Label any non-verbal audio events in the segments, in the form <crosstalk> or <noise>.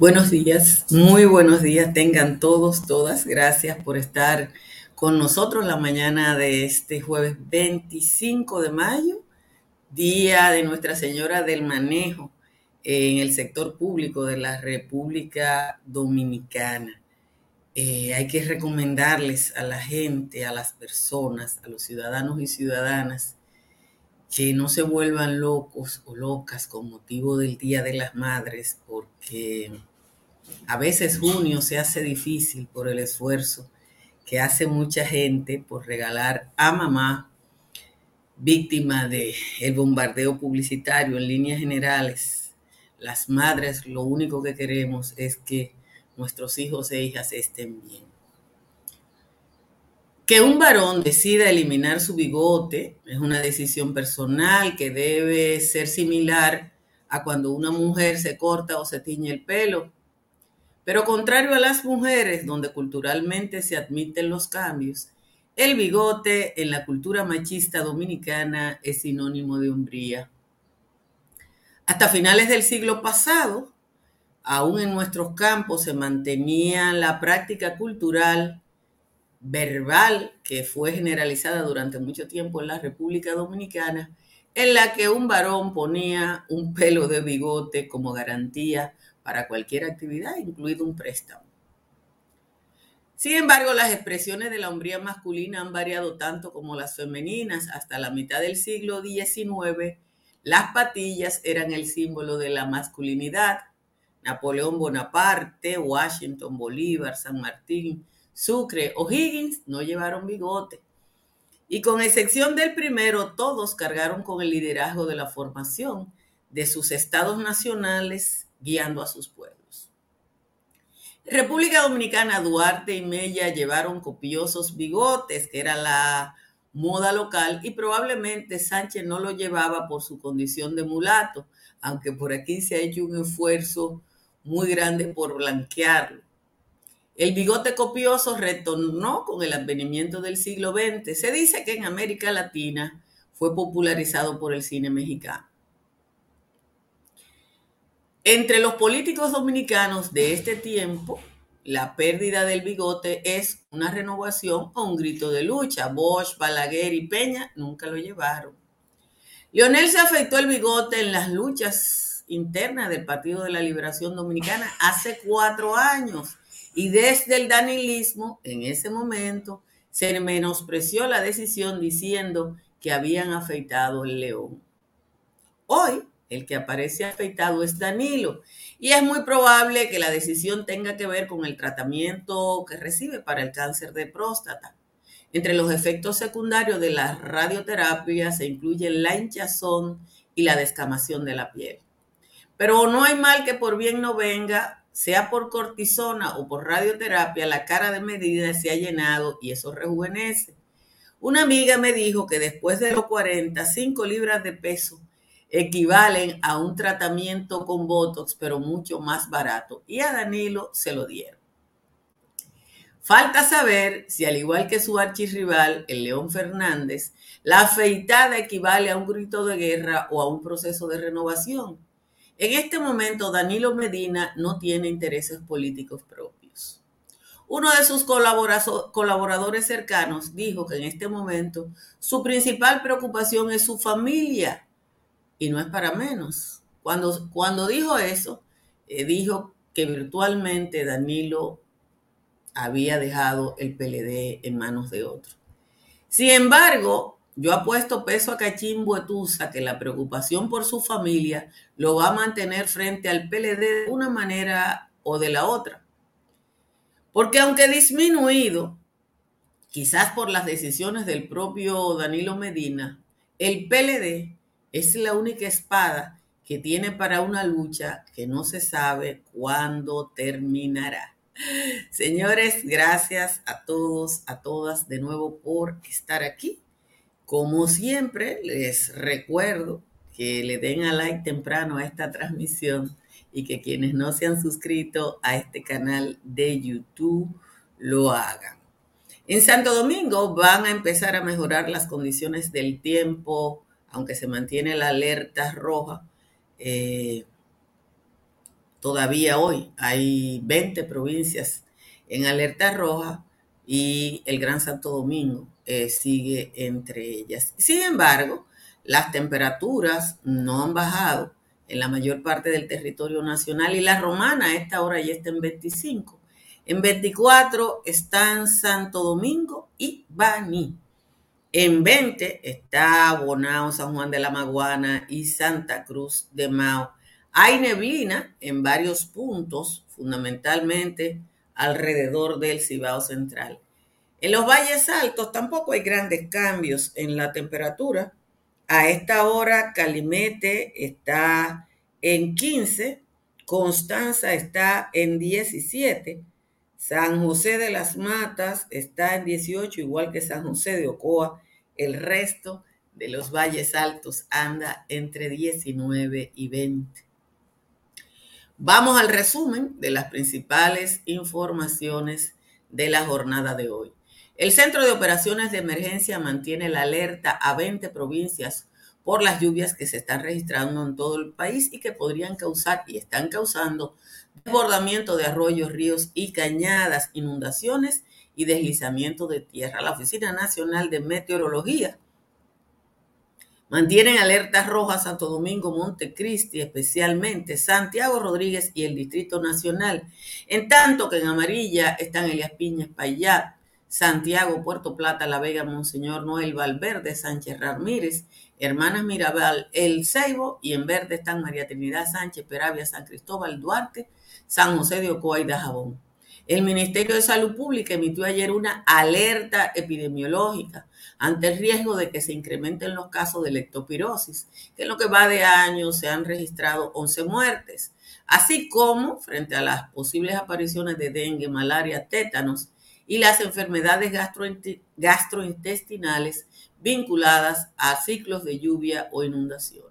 Buenos días, muy buenos días tengan todos, todas. Gracias por estar con nosotros la mañana de este jueves 25 de mayo, día de Nuestra Señora del Manejo en el sector público de la República Dominicana. Eh, hay que recomendarles a la gente, a las personas, a los ciudadanos y ciudadanas, que no se vuelvan locos o locas con motivo del Día de las Madres, porque a veces junio se hace difícil por el esfuerzo que hace mucha gente por regalar a mamá víctima del el bombardeo publicitario en líneas generales. Las madres lo único que queremos es que nuestros hijos e hijas estén bien. Que un varón decida eliminar su bigote es una decisión personal que debe ser similar a cuando una mujer se corta o se tiñe el pelo pero contrario a las mujeres, donde culturalmente se admiten los cambios, el bigote en la cultura machista dominicana es sinónimo de hombría. Hasta finales del siglo pasado, aún en nuestros campos se mantenía la práctica cultural verbal que fue generalizada durante mucho tiempo en la República Dominicana, en la que un varón ponía un pelo de bigote como garantía para cualquier actividad, incluido un préstamo. Sin embargo, las expresiones de la hombría masculina han variado tanto como las femeninas. Hasta la mitad del siglo XIX, las patillas eran el símbolo de la masculinidad. Napoleón Bonaparte, Washington, Bolívar, San Martín, Sucre o Higgins no llevaron bigote. Y con excepción del primero, todos cargaron con el liderazgo de la formación de sus estados nacionales guiando a sus pueblos. República Dominicana, Duarte y Mella llevaron copiosos bigotes, que era la moda local, y probablemente Sánchez no lo llevaba por su condición de mulato, aunque por aquí se ha hecho un esfuerzo muy grande por blanquearlo. El bigote copioso retornó con el advenimiento del siglo XX. Se dice que en América Latina fue popularizado por el cine mexicano. Entre los políticos dominicanos de este tiempo, la pérdida del bigote es una renovación o un grito de lucha. Bosch, Balaguer y Peña nunca lo llevaron. Lionel se afectó el bigote en las luchas internas del Partido de la Liberación Dominicana hace cuatro años y desde el danilismo, en ese momento, se menospreció la decisión diciendo que habían afeitado el león. Hoy, el que aparece afeitado es Danilo. Y es muy probable que la decisión tenga que ver con el tratamiento que recibe para el cáncer de próstata. Entre los efectos secundarios de la radioterapia se incluyen la hinchazón y la descamación de la piel. Pero no hay mal que por bien no venga, sea por cortisona o por radioterapia, la cara de Medina se ha llenado y eso rejuvenece. Una amiga me dijo que después de los 40, 5 libras de peso equivalen a un tratamiento con Botox, pero mucho más barato. Y a Danilo se lo dieron. Falta saber si, al igual que su archirrival, el León Fernández, la afeitada equivale a un grito de guerra o a un proceso de renovación. En este momento, Danilo Medina no tiene intereses políticos propios. Uno de sus colaboradores cercanos dijo que en este momento su principal preocupación es su familia y no es para menos. Cuando, cuando dijo eso, eh, dijo que virtualmente Danilo había dejado el PLD en manos de otro. Sin embargo, yo apuesto peso a Cachimbo Etusa que la preocupación por su familia lo va a mantener frente al PLD de una manera o de la otra. Porque aunque disminuido, quizás por las decisiones del propio Danilo Medina, el PLD es la única espada que tiene para una lucha que no se sabe cuándo terminará. Señores, gracias a todos, a todas de nuevo por estar aquí. Como siempre, les recuerdo que le den a like temprano a esta transmisión y que quienes no se han suscrito a este canal de YouTube lo hagan. En Santo Domingo van a empezar a mejorar las condiciones del tiempo, aunque se mantiene la alerta roja, eh, todavía hoy hay 20 provincias en alerta roja y el Gran Santo Domingo eh, sigue entre ellas. Sin embargo, las temperaturas no han bajado en la mayor parte del territorio nacional y la romana a esta hora ya está en 25. En 24 están Santo Domingo y Baní. En 20 está Bonao, San Juan de la Maguana y Santa Cruz de Mao. Hay neblina en varios puntos, fundamentalmente alrededor del Cibao Central. En los valles altos tampoco hay grandes cambios en la temperatura. A esta hora Calimete está en 15, Constanza está en 17, San José de las Matas está en 18, igual que San José de Ocoa. El resto de los valles altos anda entre 19 y 20. Vamos al resumen de las principales informaciones de la jornada de hoy. El Centro de Operaciones de Emergencia mantiene la alerta a 20 provincias por las lluvias que se están registrando en todo el país y que podrían causar y están causando desbordamiento de arroyos, ríos y cañadas, inundaciones y deslizamiento de tierra. La Oficina Nacional de Meteorología mantiene alertas rojas Santo Domingo, Montecristi, especialmente Santiago Rodríguez y el Distrito Nacional, en tanto que en amarilla están Elias Piñas, Payat, Santiago, Puerto Plata, La Vega, Monseñor Noel Valverde, Sánchez Ramírez, Hermanas Mirabal, El Ceibo y en verde están María Trinidad Sánchez, Peravia, San Cristóbal, Duarte, San José de Ocoa y Dajabón. El Ministerio de Salud Pública emitió ayer una alerta epidemiológica ante el riesgo de que se incrementen los casos de lectopirosis, que en lo que va de año se han registrado 11 muertes, así como frente a las posibles apariciones de dengue, malaria, tétanos y las enfermedades gastrointestinales vinculadas a ciclos de lluvia o inundación.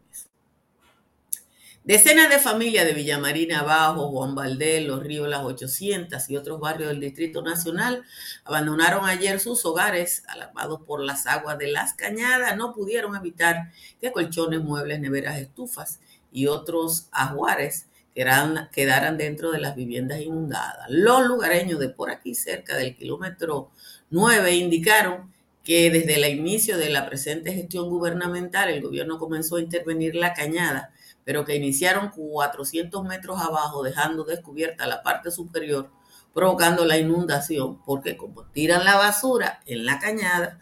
Decenas de familias de Villamarina Abajo, Juan Valdés, Los Ríos Las 800 y otros barrios del Distrito Nacional abandonaron ayer sus hogares alarmados por las aguas de las cañadas. No pudieron evitar que colchones, muebles, neveras, estufas y otros ajuares quedaran dentro de las viviendas inundadas. Los lugareños de por aquí, cerca del kilómetro 9, indicaron que desde el inicio de la presente gestión gubernamental el gobierno comenzó a intervenir la cañada pero que iniciaron 400 metros abajo, dejando descubierta la parte superior, provocando la inundación, porque como tiran la basura en la cañada,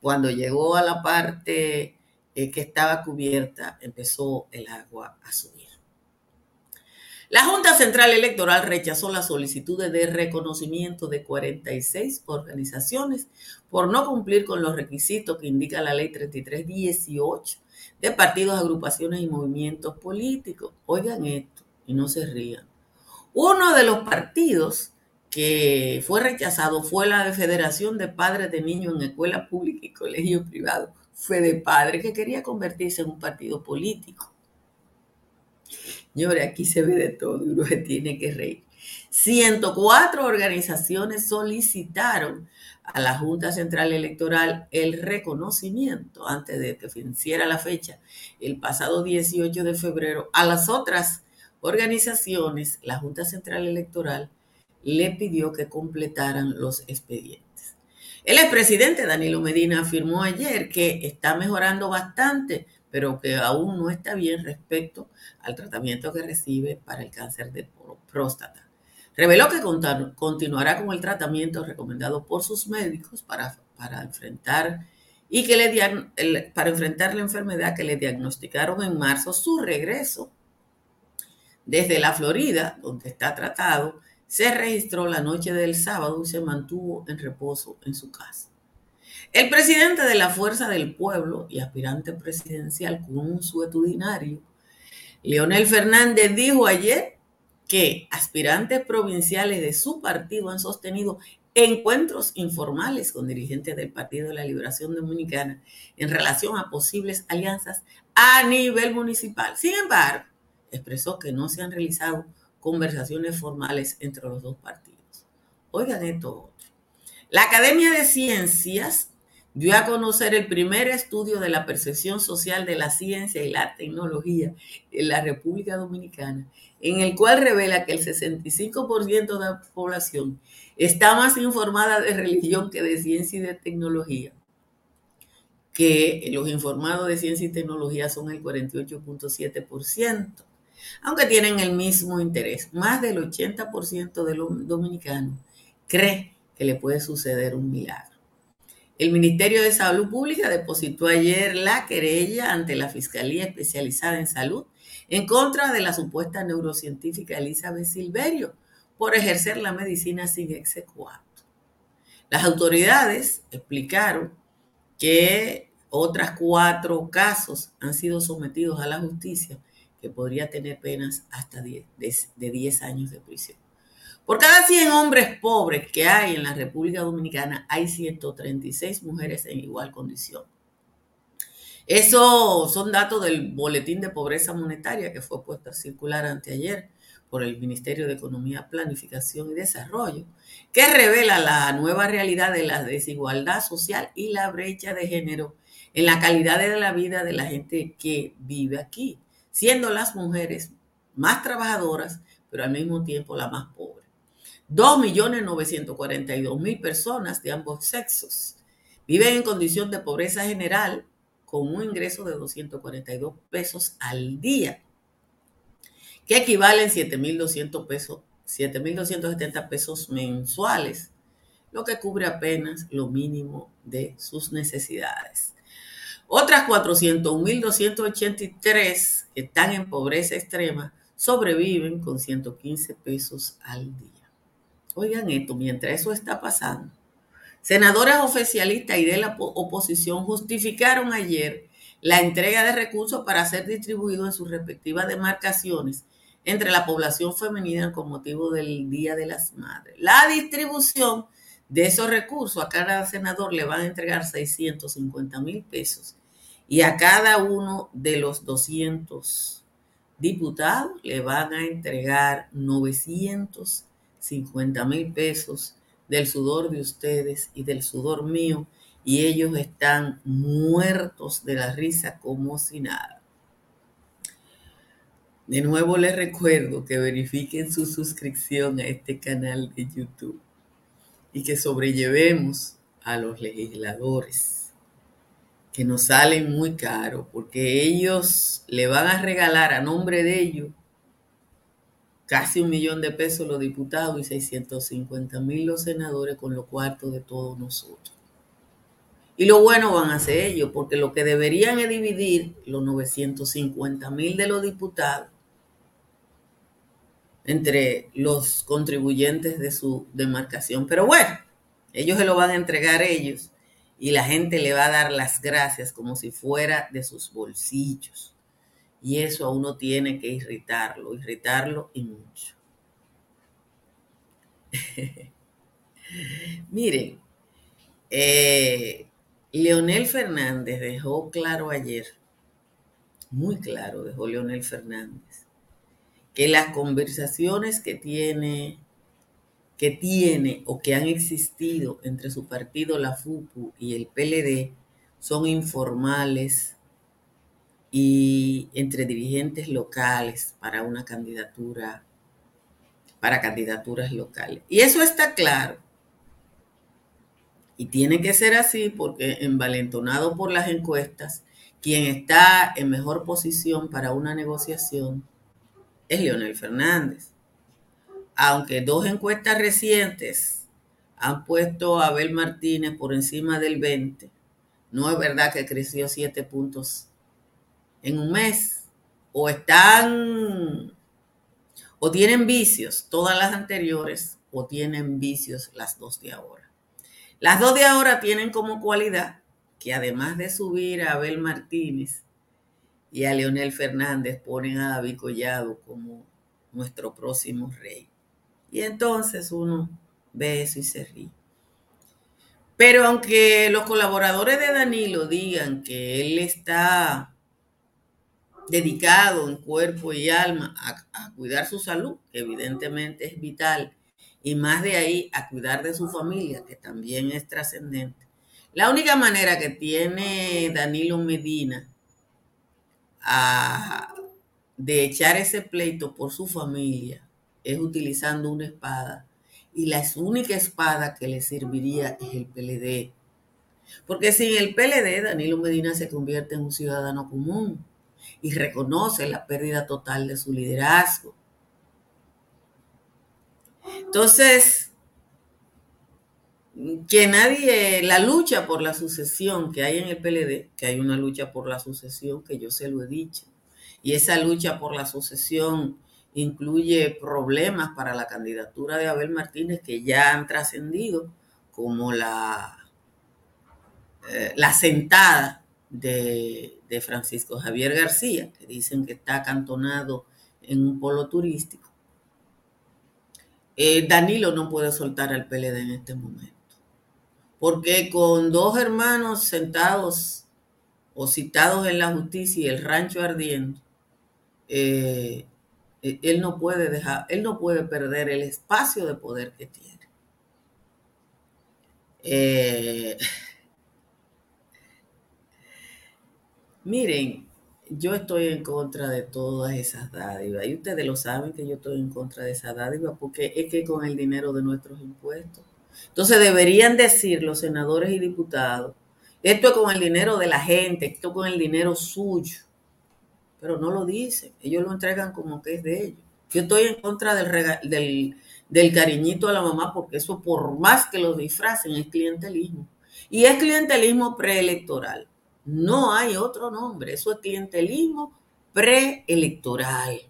cuando llegó a la parte eh, que estaba cubierta, empezó el agua a subir. La Junta Central Electoral rechazó las solicitudes de reconocimiento de 46 organizaciones por no cumplir con los requisitos que indica la Ley 3318 de partidos, agrupaciones y movimientos políticos. Oigan esto y no se rían. Uno de los partidos que fue rechazado fue la de Federación de Padres de Niños en Escuela Pública y Colegio Privado. Fue de padres que quería convertirse en un partido político. Señores, aquí se ve de todo y uno se tiene que reír. 104 organizaciones solicitaron a la Junta Central Electoral el reconocimiento antes de que venciera la fecha, el pasado 18 de febrero, a las otras organizaciones, la Junta Central Electoral le pidió que completaran los expedientes. El expresidente Danilo Medina afirmó ayer que está mejorando bastante, pero que aún no está bien respecto al tratamiento que recibe para el cáncer de próstata. Reveló que continuará con el tratamiento recomendado por sus médicos para, para enfrentar y que le para enfrentar la enfermedad que le diagnosticaron en marzo, su regreso desde la Florida, donde está tratado, se registró la noche del sábado y se mantuvo en reposo en su casa. El presidente de la Fuerza del Pueblo y aspirante presidencial con un suetudinario, Leonel Fernández, dijo ayer que aspirantes provinciales de su partido han sostenido encuentros informales con dirigentes del Partido de la Liberación Dominicana en relación a posibles alianzas a nivel municipal. Sin embargo, expresó que no se han realizado conversaciones formales entre los dos partidos. Oigan esto La Academia de Ciencias dio a conocer el primer estudio de la percepción social de la ciencia y la tecnología en la República Dominicana, en el cual revela que el 65% de la población está más informada de religión que de ciencia y de tecnología, que los informados de ciencia y tecnología son el 48.7%, aunque tienen el mismo interés. Más del 80% de los dominicanos cree que le puede suceder un milagro. El Ministerio de Salud Pública depositó ayer la querella ante la Fiscalía Especializada en Salud en contra de la supuesta neurocientífica Elizabeth Silverio por ejercer la medicina sin exequato. Las autoridades explicaron que otras cuatro casos han sido sometidos a la justicia que podría tener penas hasta de 10 años de prisión. Por cada 100 hombres pobres que hay en la República Dominicana, hay 136 mujeres en igual condición. Esos son datos del Boletín de Pobreza Monetaria que fue puesto a circular anteayer por el Ministerio de Economía, Planificación y Desarrollo, que revela la nueva realidad de la desigualdad social y la brecha de género en la calidad de la vida de la gente que vive aquí, siendo las mujeres más trabajadoras, pero al mismo tiempo las más pobres. 2.942.000 personas de ambos sexos viven en condición de pobreza general con un ingreso de 242 pesos al día, que equivalen 7.200 pesos, 7.270 pesos mensuales, lo que cubre apenas lo mínimo de sus necesidades. Otras 401.283 que están en pobreza extrema sobreviven con 115 pesos al día. Oigan esto, mientras eso está pasando, senadores oficialistas y de la oposición justificaron ayer la entrega de recursos para ser distribuidos en sus respectivas demarcaciones entre la población femenina con motivo del Día de las Madres. La distribución de esos recursos a cada senador le van a entregar 650 mil pesos y a cada uno de los 200 diputados le van a entregar 900 50 mil pesos del sudor de ustedes y del sudor mío y ellos están muertos de la risa como si nada. De nuevo les recuerdo que verifiquen su suscripción a este canal de YouTube y que sobrellevemos a los legisladores que nos salen muy caro porque ellos le van a regalar a nombre de ellos casi un millón de pesos los diputados y 650 mil los senadores con lo cuarto de todos nosotros. Y lo bueno van a ser ellos, porque lo que deberían es dividir los 950 mil de los diputados entre los contribuyentes de su demarcación. Pero bueno, ellos se lo van a entregar ellos y la gente le va a dar las gracias como si fuera de sus bolsillos. Y eso a uno tiene que irritarlo, irritarlo y mucho. <laughs> Miren, eh, Leonel Fernández dejó claro ayer, muy claro dejó Leonel Fernández, que las conversaciones que tiene, que tiene o que han existido entre su partido, la FUPU y el PLD, son informales, y entre dirigentes locales para una candidatura, para candidaturas locales. Y eso está claro. Y tiene que ser así porque envalentonado por las encuestas, quien está en mejor posición para una negociación es Leonel Fernández. Aunque dos encuestas recientes han puesto a Abel Martínez por encima del 20, no es verdad que creció 7 puntos en un mes o están o tienen vicios todas las anteriores o tienen vicios las dos de ahora. Las dos de ahora tienen como cualidad que además de subir a Abel Martínez y a Leonel Fernández, ponen a David Collado como nuestro próximo rey. Y entonces uno ve eso y se ríe. Pero aunque los colaboradores de Danilo digan que él está dedicado en cuerpo y alma a, cuidar su salud, que evidentemente es vital, y más de ahí a cuidar de su familia, que también es trascendente. La única manera que tiene Danilo Medina de echar ese pleito por su familia es utilizando una espada. Y la única espada que le serviría es el PLD. Porque sin el PLD, Danilo Medina se convierte en un ciudadano común y reconoce la pérdida total de su liderazgo. Entonces, que nadie, la lucha por la sucesión que hay en el PLD, que hay una lucha por la sucesión, que yo se lo he dicho, y esa lucha por la sucesión incluye problemas para la candidatura de Abel Martínez que ya han trascendido, como la, eh, la sentada de, Francisco Javier García, que dicen que está acantonado en un polo turístico. Eh, Danilo no puede soltar al PLD en este momento porque con dos hermanos sentados o citados en la justicia y el rancho ardiendo, eh, eh, él no puede dejar, él no puede perder el espacio de poder que tiene. Eh, miren, yo estoy en contra de todas esas dádivas y ustedes lo saben que yo estoy en contra de esas dádivas porque es que con el dinero de nuestros impuestos entonces deberían decir los senadores y diputados, esto es con el dinero de la gente, esto es con el dinero suyo. Pero no lo dicen, ellos lo entregan como que es de ellos. Yo estoy en contra del, del, cariñito a la mamá porque eso por más que lo disfracen es clientelismo. Y es clientelismo preelectoral. No hay otro nombre, eso es clientelismo preelectoral.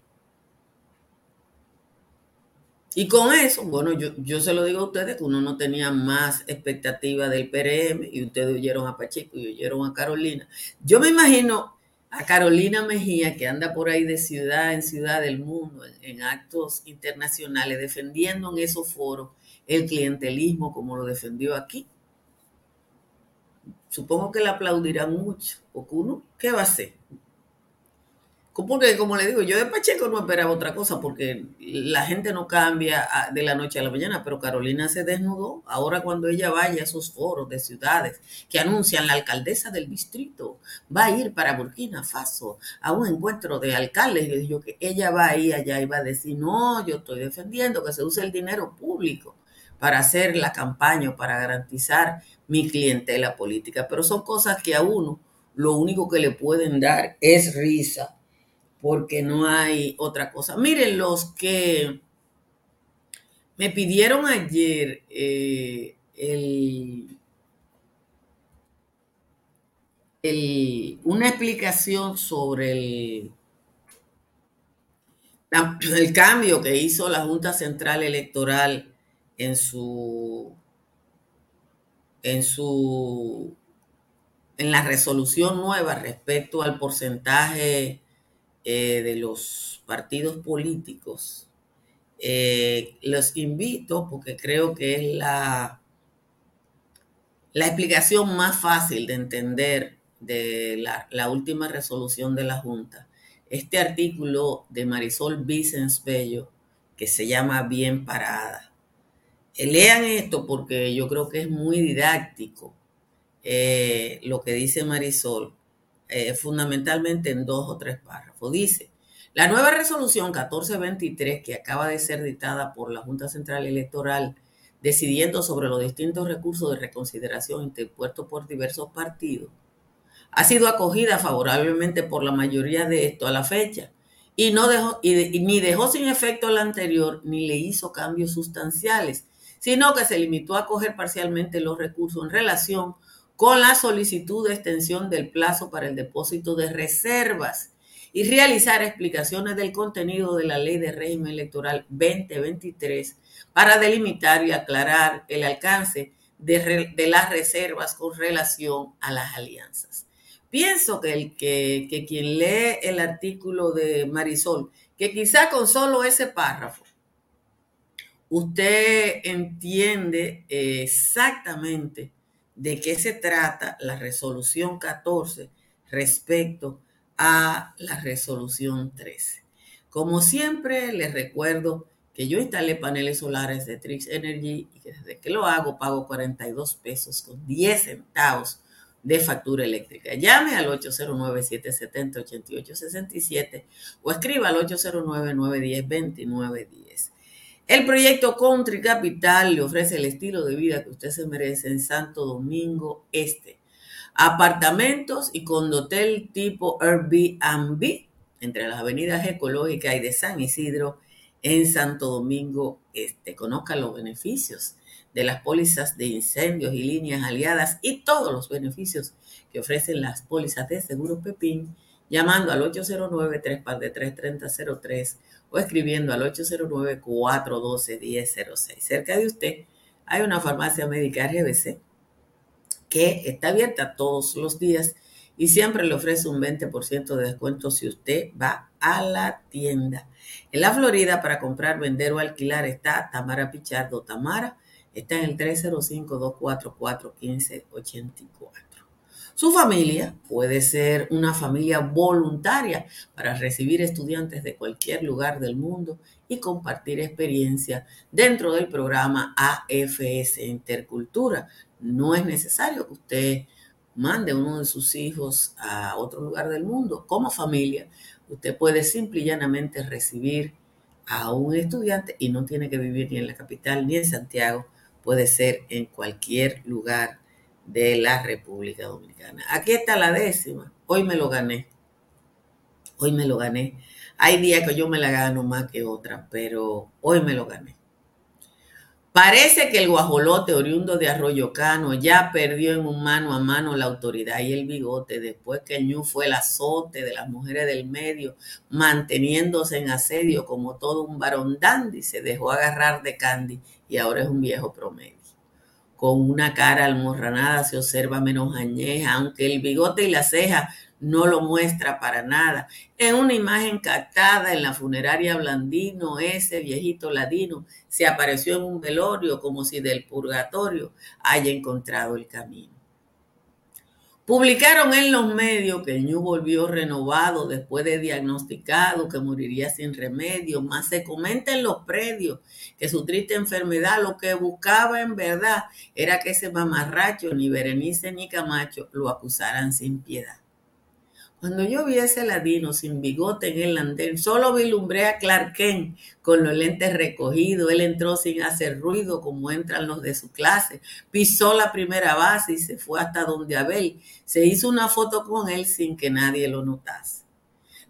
Y con eso, bueno, yo, yo se lo digo a ustedes que uno no tenía más expectativa del PRM y ustedes oyeron a Pacheco y oyeron a Carolina. Yo me imagino a Carolina Mejía que anda por ahí de ciudad en ciudad del mundo, en, actos internacionales, defendiendo en esos foros el clientelismo como lo defendió aquí. Supongo que le aplaudirán mucho, porque uno, ¿qué va a hacer? Porque, como le digo, yo de Pacheco no esperaba otra cosa porque la gente no cambia de la noche a la mañana, pero Carolina se desnudó. Ahora cuando ella vaya a esos foros de ciudades que anuncian la alcaldesa del distrito va a ir para Burkina Faso a un encuentro de alcaldes, y yo que ella va a ir allá y va a decir, no, yo estoy defendiendo que se use el dinero público para hacer la campaña para garantizar mi clientela política. Pero son cosas que a uno lo único que le pueden dar es risa porque no hay otra cosa. Miren, los que me pidieron ayer eh, una explicación sobre el, el cambio que hizo la Junta Central Electoral en su en su en la resolución nueva respecto al porcentaje eh, de los partidos políticos, eh, los invito porque creo que es la, la explicación más fácil de entender de la, última resolución de la Junta. Este artículo de Marisol Vicens Bello, que se llama Bien Parada. Eh, lean esto porque yo creo que es muy didáctico lo que dice Marisol eh, fundamentalmente en dos o tres párrafos. Dice, la nueva resolución 1423 que acaba de ser dictada por la Junta Central Electoral decidiendo sobre los distintos recursos de reconsideración interpuestos por diversos partidos, ha sido acogida favorablemente por la mayoría de esto a la fecha y, no dejó, y ni dejó sin efecto la anterior ni le hizo cambios sustanciales, sino que se limitó a acoger parcialmente los recursos en relación con la solicitud de extensión del plazo para el depósito de reservas y realizar explicaciones del contenido de la Ley de Régimen Electoral 2023 para delimitar y aclarar el alcance de, las reservas con relación a las alianzas. Pienso que, el, que, quien lee el artículo de Marisol, que quizá con solo ese párrafo, usted entiende exactamente de qué se trata la resolución 14 respecto a la resolución 13. Como siempre, les recuerdo que yo instalé paneles solares de Trix Energy y que desde que lo hago pago 42 pesos con 10 centavos de factura eléctrica. Llame al 809-770-8867 o escriba al 809-910-2910. El proyecto Country Capital le ofrece el estilo de vida que usted se merece en Santo Domingo Este. Apartamentos y condotel tipo Airbnb entre las avenidas ecológicas y de San Isidro en Santo Domingo Este. Conozca los beneficios de las pólizas de incendios y líneas aliadas y todos los beneficios que ofrecen las pólizas de seguro Pepín llamando al 809-3 o escribiendo al 809-412-1006. Cerca de usted hay una farmacia médica RBC que está abierta todos los días y siempre le ofrece un 20% de descuento si usted va a la tienda. En la Florida, para comprar, vender o alquilar está Tamara Pichardo. Tamara está en el 305-244-1584. Su familia puede ser una familia voluntaria para recibir estudiantes de cualquier lugar del mundo y compartir experiencia dentro del programa AFS Intercultura. No es necesario que usted mande uno de sus hijos a otro lugar del mundo. Como familia, usted puede simple y llanamente recibir a un estudiante y no tiene que vivir ni en la capital ni en Santiago, puede ser en cualquier lugar de la República Dominicana. Aquí está la décima. Hoy me lo gané. Hoy me lo gané. Hay días que yo me la gano más que otra, pero hoy me lo gané. Parece que el guajolote oriundo de Arroyo Cano ya perdió en un mano a mano la autoridad y el bigote después que el ñu fue el azote de las mujeres del medio, manteniéndose en asedio como todo un varón dandy, se dejó agarrar de Candy y ahora es un viejo promedio con una cara almorranada se observa menos añeja, aunque el bigote y la ceja no lo muestra para nada. En una imagen captada en la funeraria Blandino, ese viejito ladino se apareció en un velorio como si del purgatorio haya encontrado el camino. Publicaron en los medios que el ñu volvió renovado después de diagnosticado que moriría sin remedio, más se comenta en los predios que su triste enfermedad lo que buscaba en verdad era que ese mamarracho, ni Berenice ni Camacho, lo acusaran sin piedad. Cuando yo vi ese ladino sin bigote en el andén, solo vilumbré a Clark Kent con los lentes recogidos. Él entró sin hacer ruido como entran los de su clase. Pisó la primera base y se fue hasta donde Abel. Se hizo una foto con él sin que nadie lo notase.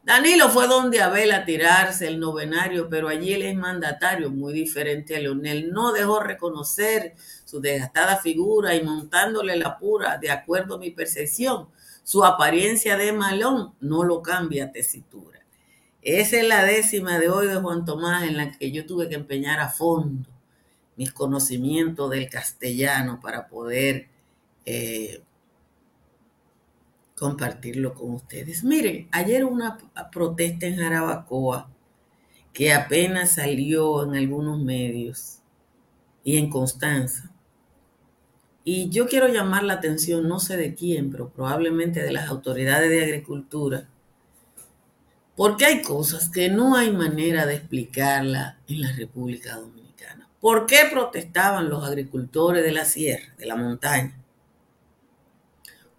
Danilo fue donde Abel a tirarse el novenario, pero allí él es mandatario, muy diferente a Leonel. No dejó reconocer su desgastada figura y montándole la pura, de acuerdo a mi percepción su apariencia de malón no lo cambia tesitura. Esa es la décima de hoy de Juan Tomás en la que yo tuve que empeñar a fondo mis conocimientos del castellano para poder eh, compartirlo con ustedes. Miren, ayer una protesta en Jarabacoa que apenas salió en algunos medios y en Constanza y yo quiero llamar la atención, no sé de quién, pero probablemente de las autoridades de agricultura, porque hay cosas que no hay manera de explicarla en la República Dominicana. ¿Por qué protestaban los agricultores de la sierra, de la montaña?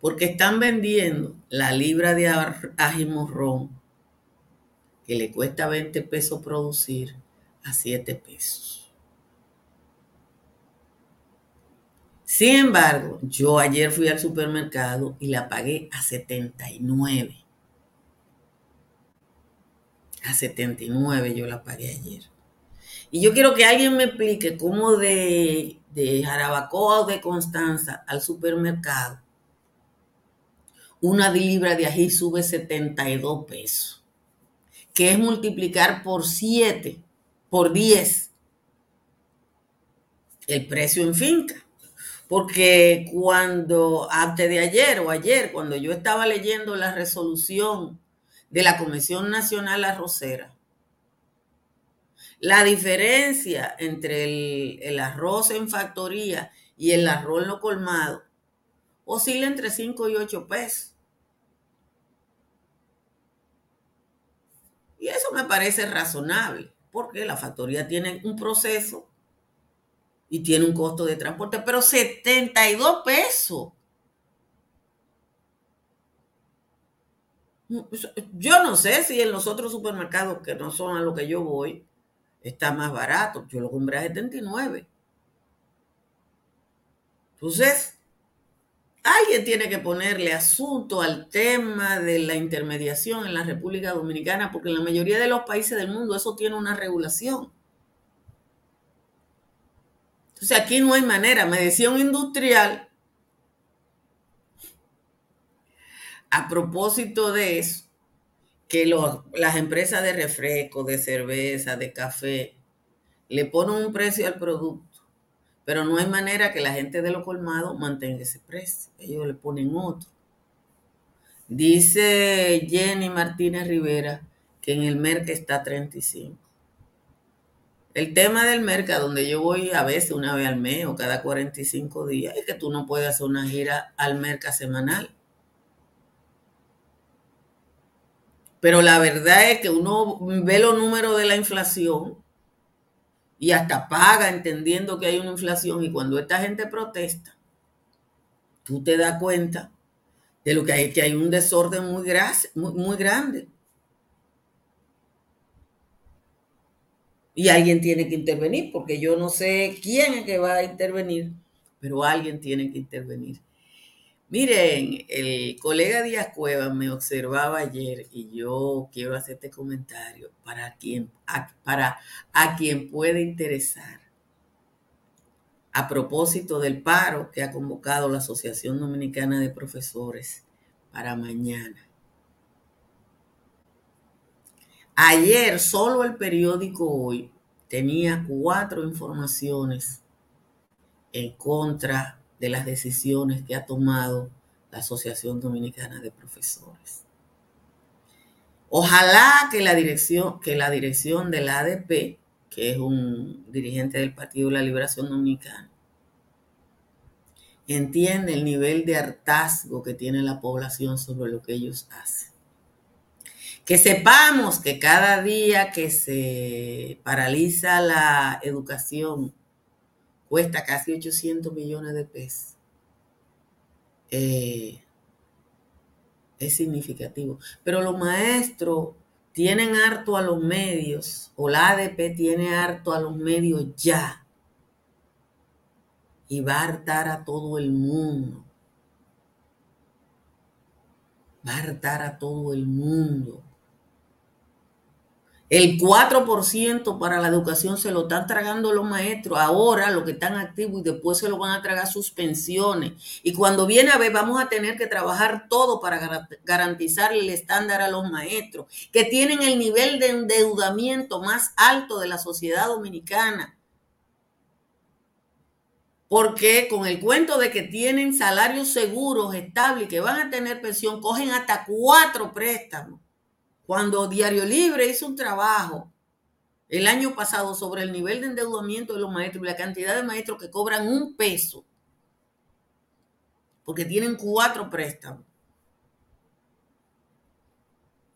Porque están vendiendo la libra de ajimorrón, que le cuesta 20 pesos producir, a 7 pesos. Sin embargo, yo ayer fui al supermercado y la pagué a 79. A 79 yo la pagué ayer. Y yo quiero que alguien me explique cómo de, de Jarabacoa o de Constanza al supermercado una libra de ají sube 72 pesos, que es multiplicar por 7, por 10 el precio en finca. Porque cuando, antes de ayer o ayer, cuando yo estaba leyendo la resolución de la Comisión Nacional Arrocera, la diferencia entre el, arroz en factoría y el arroz no colmado oscila entre 5 y 8 pesos. Y eso me parece razonable porque la factoría tiene un proceso y tiene un costo de transporte, pero 72 pesos. Yo no sé si en los otros supermercados que no son a los que yo voy, está más barato. Yo lo compré a 79. Entonces, alguien tiene que ponerle asunto al tema de la intermediación en la República Dominicana, porque en la mayoría de los países del mundo eso tiene una regulación. Entonces, aquí no hay manera. Me decía un industrial, a propósito de eso, que las empresas de refresco, de cerveza, de café, le ponen un precio al producto, pero no hay manera que la gente de los colmados mantenga ese precio. Ellos le ponen otro. Dice Jenny Martínez Rivera que en el mercado está 35. El tema del mercado, donde yo voy a veces una vez al mes o cada 45 días, es que tú no puedes hacer una gira al mercado semanal. Pero la verdad es que uno ve los números de la inflación y hasta paga entendiendo que hay una inflación y cuando esta gente protesta, tú te das cuenta de lo que hay, que hay un desorden muy, muy, muy grande. Y alguien tiene que intervenir, porque yo no sé quién es que va a intervenir, pero alguien tiene que intervenir. Miren, el colega Díaz Cuevas me observaba ayer y yo quiero hacer este comentario para quien, para a quien puede interesar. A propósito del paro que ha convocado la Asociación Dominicana de Profesores para mañana. Ayer solo el periódico Hoy tenía cuatro informaciones en contra de las decisiones que ha tomado la Asociación Dominicana de Profesores. Ojalá que la dirección, que la dirección del ADP, que es un dirigente del Partido de la Liberación Dominicana, entienda el nivel de hartazgo que tiene la población sobre lo que ellos hacen. Que sepamos que cada día que se paraliza la educación cuesta casi 800 millones de pesos. Eh, es significativo. Pero los maestros tienen harto a los medios, o la ADP tiene harto a los medios ya. Y va a hartar a todo el mundo. Va a hartar a todo el mundo. El 4% para la educación se lo están tragando los maestros ahora, los que están activos, y después se lo van a tragar sus pensiones. Y cuando viene a ver, vamos a tener que trabajar todo para garantizar el estándar a los maestros, que tienen el nivel de endeudamiento más alto de la sociedad dominicana. Porque con el cuento de que tienen salarios seguros, estables que van a tener pensión, cogen hasta cuatro préstamos. Cuando Diario Libre hizo un trabajo el año pasado sobre el nivel de endeudamiento de los maestros y la cantidad de maestros que cobran un peso, porque tienen cuatro préstamos.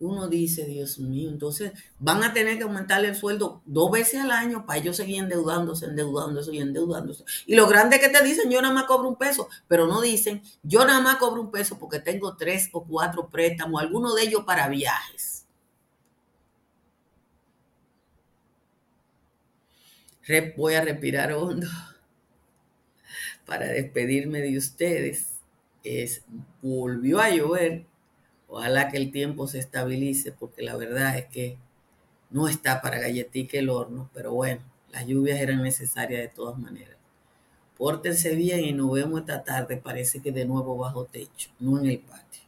Uno dice, Dios mío, entonces van a tener que aumentarle el sueldo dos veces al año para ellos seguir endeudándose, endeudándose y endeudándose. Y lo grande que te dicen, yo nada más cobro un peso, pero no dicen, yo nada más cobro un peso porque tengo tres o cuatro préstamos, algunos de ellos para viajes. Voy a respirar hondo <laughs> para despedirme de ustedes. Es, volvió a llover. Ojalá que el tiempo se estabilice, porque la verdad es que no está para galletique el horno, pero bueno, las lluvias eran necesarias de todas maneras. Pórtense bien y nos vemos esta tarde, parece que de nuevo bajo techo, no en el patio.